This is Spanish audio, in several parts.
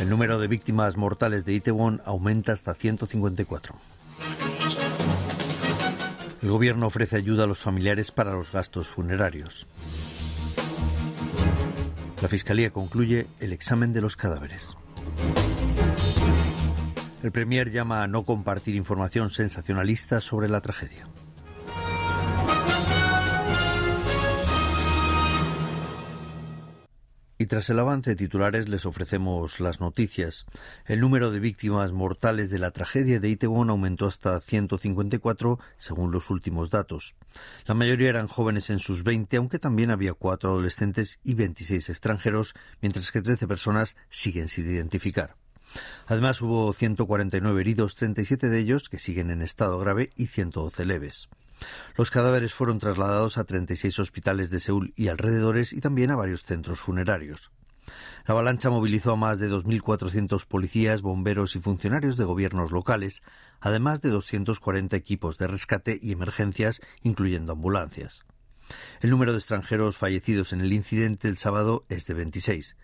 El número de víctimas mortales de Itaewon aumenta hasta 154. El gobierno ofrece ayuda a los familiares para los gastos funerarios. La Fiscalía concluye el examen de los cadáveres. El Premier llama a no compartir información sensacionalista sobre la tragedia. Y tras el avance de titulares les ofrecemos las noticias. El número de víctimas mortales de la tragedia de Itaewon aumentó hasta 154 según los últimos datos. La mayoría eran jóvenes en sus 20, aunque también había cuatro adolescentes y 26 extranjeros, mientras que 13 personas siguen sin identificar. Además hubo 149 heridos, 37 de ellos que siguen en estado grave y 112 leves. Los cadáveres fueron trasladados a 36 hospitales de Seúl y alrededores y también a varios centros funerarios. La avalancha movilizó a más de 2.400 policías, bomberos y funcionarios de gobiernos locales, además de 240 equipos de rescate y emergencias, incluyendo ambulancias. El número de extranjeros fallecidos en el incidente el sábado es de 26.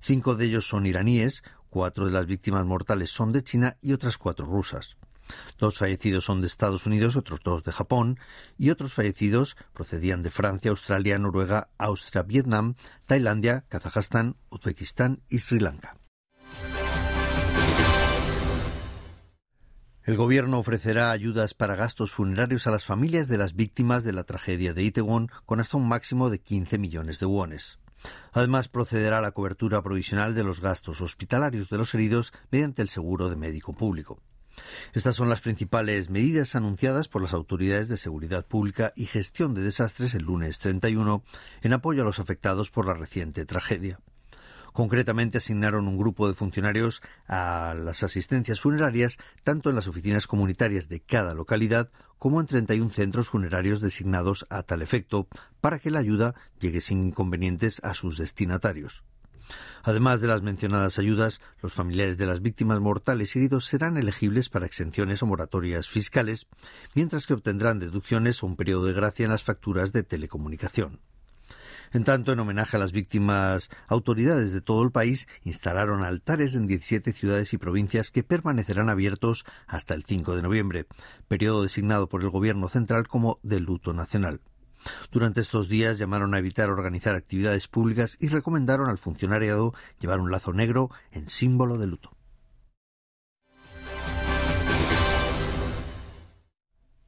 Cinco de ellos son iraníes, cuatro de las víctimas mortales son de China y otras cuatro rusas. Dos fallecidos son de Estados Unidos, otros dos de Japón, y otros fallecidos procedían de Francia, Australia, Noruega, Austria, Vietnam, Tailandia, Kazajstán, Uzbekistán y Sri Lanka. El gobierno ofrecerá ayudas para gastos funerarios a las familias de las víctimas de la tragedia de Itaewon con hasta un máximo de 15 millones de wones. Además, procederá a la cobertura provisional de los gastos hospitalarios de los heridos mediante el seguro de médico público. Estas son las principales medidas anunciadas por las autoridades de seguridad pública y gestión de desastres el lunes 31 en apoyo a los afectados por la reciente tragedia. Concretamente asignaron un grupo de funcionarios a las asistencias funerarias tanto en las oficinas comunitarias de cada localidad como en 31 centros funerarios designados a tal efecto para que la ayuda llegue sin inconvenientes a sus destinatarios. Además de las mencionadas ayudas, los familiares de las víctimas mortales y heridos serán elegibles para exenciones o moratorias fiscales, mientras que obtendrán deducciones o un periodo de gracia en las facturas de telecomunicación. En tanto, en homenaje a las víctimas, autoridades de todo el país instalaron altares en 17 ciudades y provincias que permanecerán abiertos hasta el 5 de noviembre, periodo designado por el Gobierno central como de luto nacional. Durante estos días llamaron a evitar organizar actividades públicas y recomendaron al funcionariado llevar un lazo negro en símbolo de luto.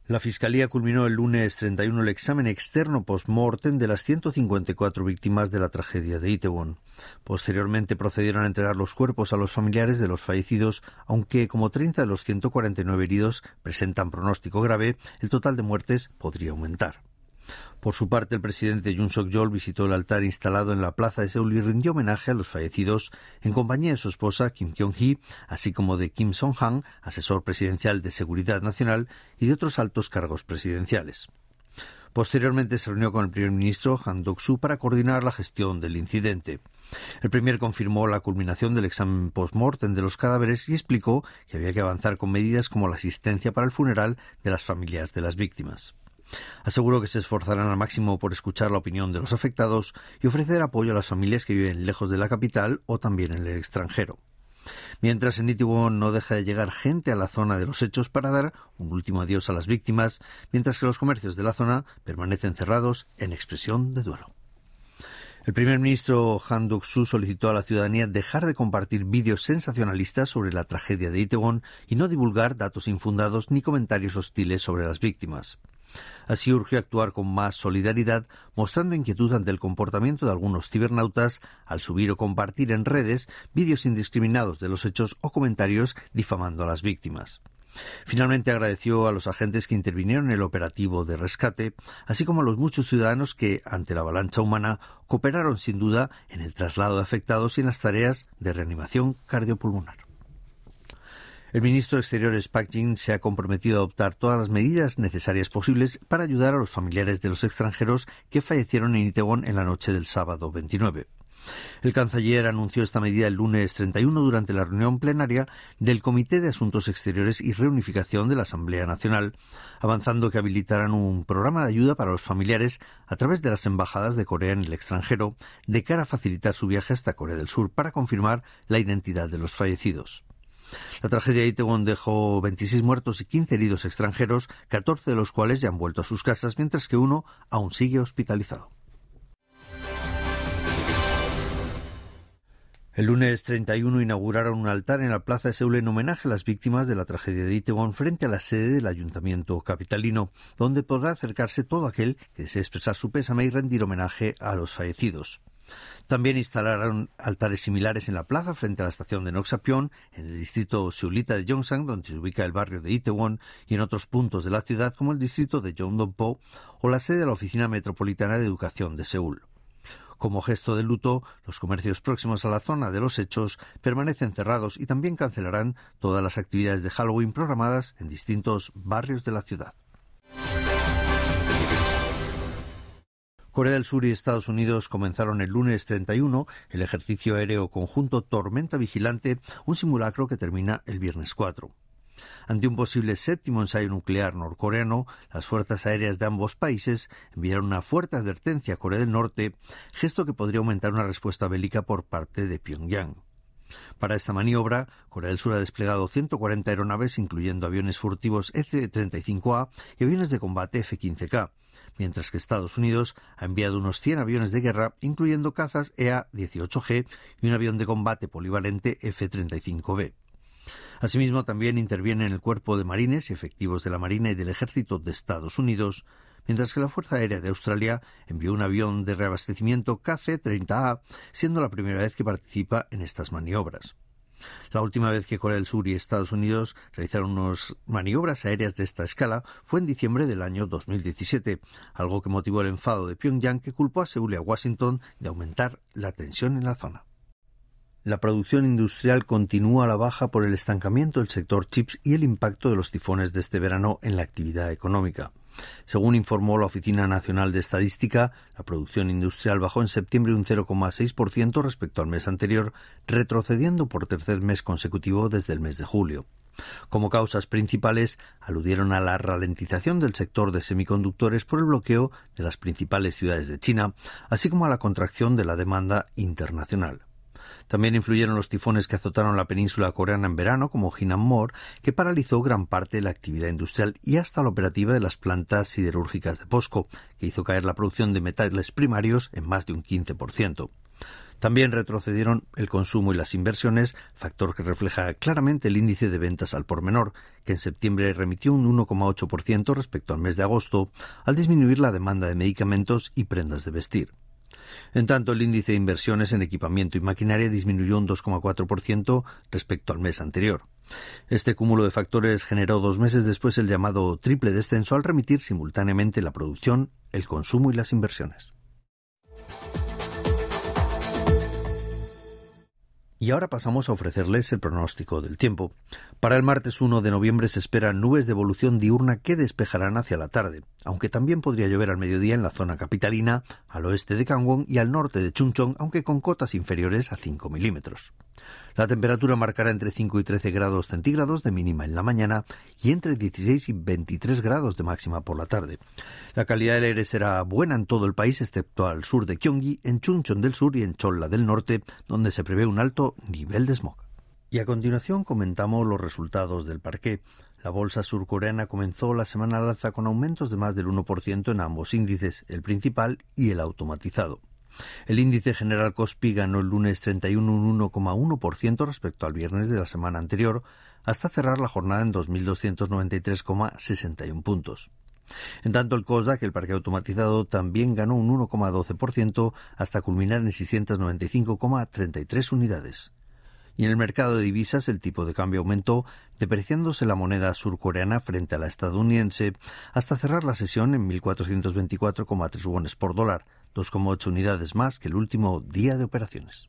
La Fiscalía culminó el lunes 31 el examen externo post-mortem de las 154 víctimas de la tragedia de Itaewon. Posteriormente procedieron a entregar los cuerpos a los familiares de los fallecidos, aunque como 30 de los 149 heridos presentan pronóstico grave, el total de muertes podría aumentar. Por su parte, el presidente Yoon Suk-yeol visitó el altar instalado en la plaza de Seúl y rindió homenaje a los fallecidos en compañía de su esposa Kim Kyung-hee, así como de Kim Song-han, asesor presidencial de Seguridad Nacional, y de otros altos cargos presidenciales. Posteriormente se reunió con el primer ministro Han Dok-soo para coordinar la gestión del incidente. El primer confirmó la culminación del examen post-mortem de los cadáveres y explicó que había que avanzar con medidas como la asistencia para el funeral de las familias de las víctimas. Aseguró que se esforzarán al máximo por escuchar la opinión de los afectados y ofrecer apoyo a las familias que viven lejos de la capital o también en el extranjero. Mientras en Itaewon no deja de llegar gente a la zona de los hechos para dar un último adiós a las víctimas, mientras que los comercios de la zona permanecen cerrados en expresión de duelo. El primer ministro Han Duk-soo solicitó a la ciudadanía dejar de compartir vídeos sensacionalistas sobre la tragedia de Itaewon y no divulgar datos infundados ni comentarios hostiles sobre las víctimas. Así urge actuar con más solidaridad, mostrando inquietud ante el comportamiento de algunos cibernautas al subir o compartir en redes vídeos indiscriminados de los hechos o comentarios difamando a las víctimas. Finalmente agradeció a los agentes que intervinieron en el operativo de rescate, así como a los muchos ciudadanos que, ante la avalancha humana, cooperaron sin duda en el traslado de afectados y en las tareas de reanimación cardiopulmonar. El ministro de Exteriores Pak Jin se ha comprometido a adoptar todas las medidas necesarias posibles para ayudar a los familiares de los extranjeros que fallecieron en Itaewon en la noche del sábado 29. El canciller anunció esta medida el lunes 31 durante la reunión plenaria del Comité de Asuntos Exteriores y Reunificación de la Asamblea Nacional, avanzando que habilitarán un programa de ayuda para los familiares a través de las embajadas de Corea en el extranjero, de cara a facilitar su viaje hasta Corea del Sur para confirmar la identidad de los fallecidos. La tragedia de Itaewon dejó 26 muertos y 15 heridos extranjeros, 14 de los cuales ya han vuelto a sus casas, mientras que uno aún sigue hospitalizado. El lunes 31 inauguraron un altar en la Plaza de Seúl en homenaje a las víctimas de la tragedia de Itaewon frente a la sede del Ayuntamiento capitalino, donde podrá acercarse todo aquel que desee expresar su pésame y rendir homenaje a los fallecidos. También instalaron altares similares en la plaza frente a la estación de Noxapion, en el distrito seulita de Yongsan, donde se ubica el barrio de Itaewon, y en otros puntos de la ciudad como el distrito de Yongdongpo o la sede de la Oficina Metropolitana de Educación de Seúl. Como gesto de luto, los comercios próximos a la zona de los hechos permanecen cerrados y también cancelarán todas las actividades de Halloween programadas en distintos barrios de la ciudad. Corea del Sur y Estados Unidos comenzaron el lunes 31 el ejercicio aéreo conjunto Tormenta Vigilante, un simulacro que termina el viernes 4. Ante un posible séptimo ensayo nuclear norcoreano, las fuerzas aéreas de ambos países enviaron una fuerte advertencia a Corea del Norte, gesto que podría aumentar una respuesta bélica por parte de Pyongyang. Para esta maniobra, Corea del Sur ha desplegado 140 aeronaves, incluyendo aviones furtivos F-35A y aviones de combate F-15K, mientras que Estados Unidos ha enviado unos 100 aviones de guerra, incluyendo cazas EA-18G y un avión de combate polivalente F-35B. Asimismo, también interviene en el cuerpo de marines y efectivos de la Marina y del Ejército de Estados Unidos, mientras que la Fuerza Aérea de Australia envió un avión de reabastecimiento KC-30A, siendo la primera vez que participa en estas maniobras. La última vez que Corea del Sur y Estados Unidos realizaron unas maniobras aéreas de esta escala fue en diciembre del año 2017, algo que motivó el enfado de Pyongyang que culpó a Seúl y a Washington de aumentar la tensión en la zona. La producción industrial continúa a la baja por el estancamiento del sector chips y el impacto de los tifones de este verano en la actividad económica. Según informó la Oficina Nacional de Estadística, la producción industrial bajó en septiembre un 0,6% respecto al mes anterior, retrocediendo por tercer mes consecutivo desde el mes de julio. Como causas principales, aludieron a la ralentización del sector de semiconductores por el bloqueo de las principales ciudades de China, así como a la contracción de la demanda internacional. También influyeron los tifones que azotaron la península coreana en verano, como Hinnam-mor, que paralizó gran parte de la actividad industrial y hasta la operativa de las plantas siderúrgicas de POSCO, que hizo caer la producción de metales primarios en más de un 15%. También retrocedieron el consumo y las inversiones, factor que refleja claramente el índice de ventas al por menor, que en septiembre remitió un 1,8% respecto al mes de agosto, al disminuir la demanda de medicamentos y prendas de vestir. En tanto, el índice de inversiones en equipamiento y maquinaria disminuyó un 2,4% respecto al mes anterior. Este cúmulo de factores generó dos meses después el llamado triple descenso al remitir simultáneamente la producción, el consumo y las inversiones. Y ahora pasamos a ofrecerles el pronóstico del tiempo. Para el martes 1 de noviembre se esperan nubes de evolución diurna que despejarán hacia la tarde, aunque también podría llover al mediodía en la zona capitalina, al oeste de Gangwon y al norte de Chungcheong, aunque con cotas inferiores a 5 milímetros. La temperatura marcará entre 5 y 13 grados centígrados de mínima en la mañana y entre 16 y 23 grados de máxima por la tarde. La calidad del aire será buena en todo el país, excepto al sur de Gyeonggi, en Chuncheon del sur y en Cholla del norte, donde se prevé un alto nivel de smog. Y a continuación comentamos los resultados del parqué. La bolsa surcoreana comenzó la semana al alza con aumentos de más del 1% en ambos índices, el principal y el automatizado. El índice general Kospi ganó el lunes 31 un 1,1% respecto al viernes de la semana anterior, hasta cerrar la jornada en 2.293,61 puntos. En tanto, el COSDAC, el parque automatizado, también ganó un 1,12% hasta culminar en 695,33 unidades. Y en el mercado de divisas el tipo de cambio aumentó, depreciándose la moneda surcoreana frente a la estadounidense hasta cerrar la sesión en 1.424,3 wones por dólar, 2,8 unidades más que el último día de operaciones.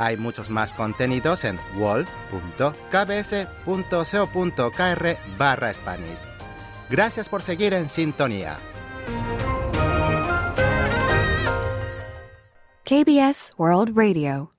Hay muchos más contenidos en world.kbs.co.kr barra Spanish. Gracias por seguir en sintonía. KBS World Radio.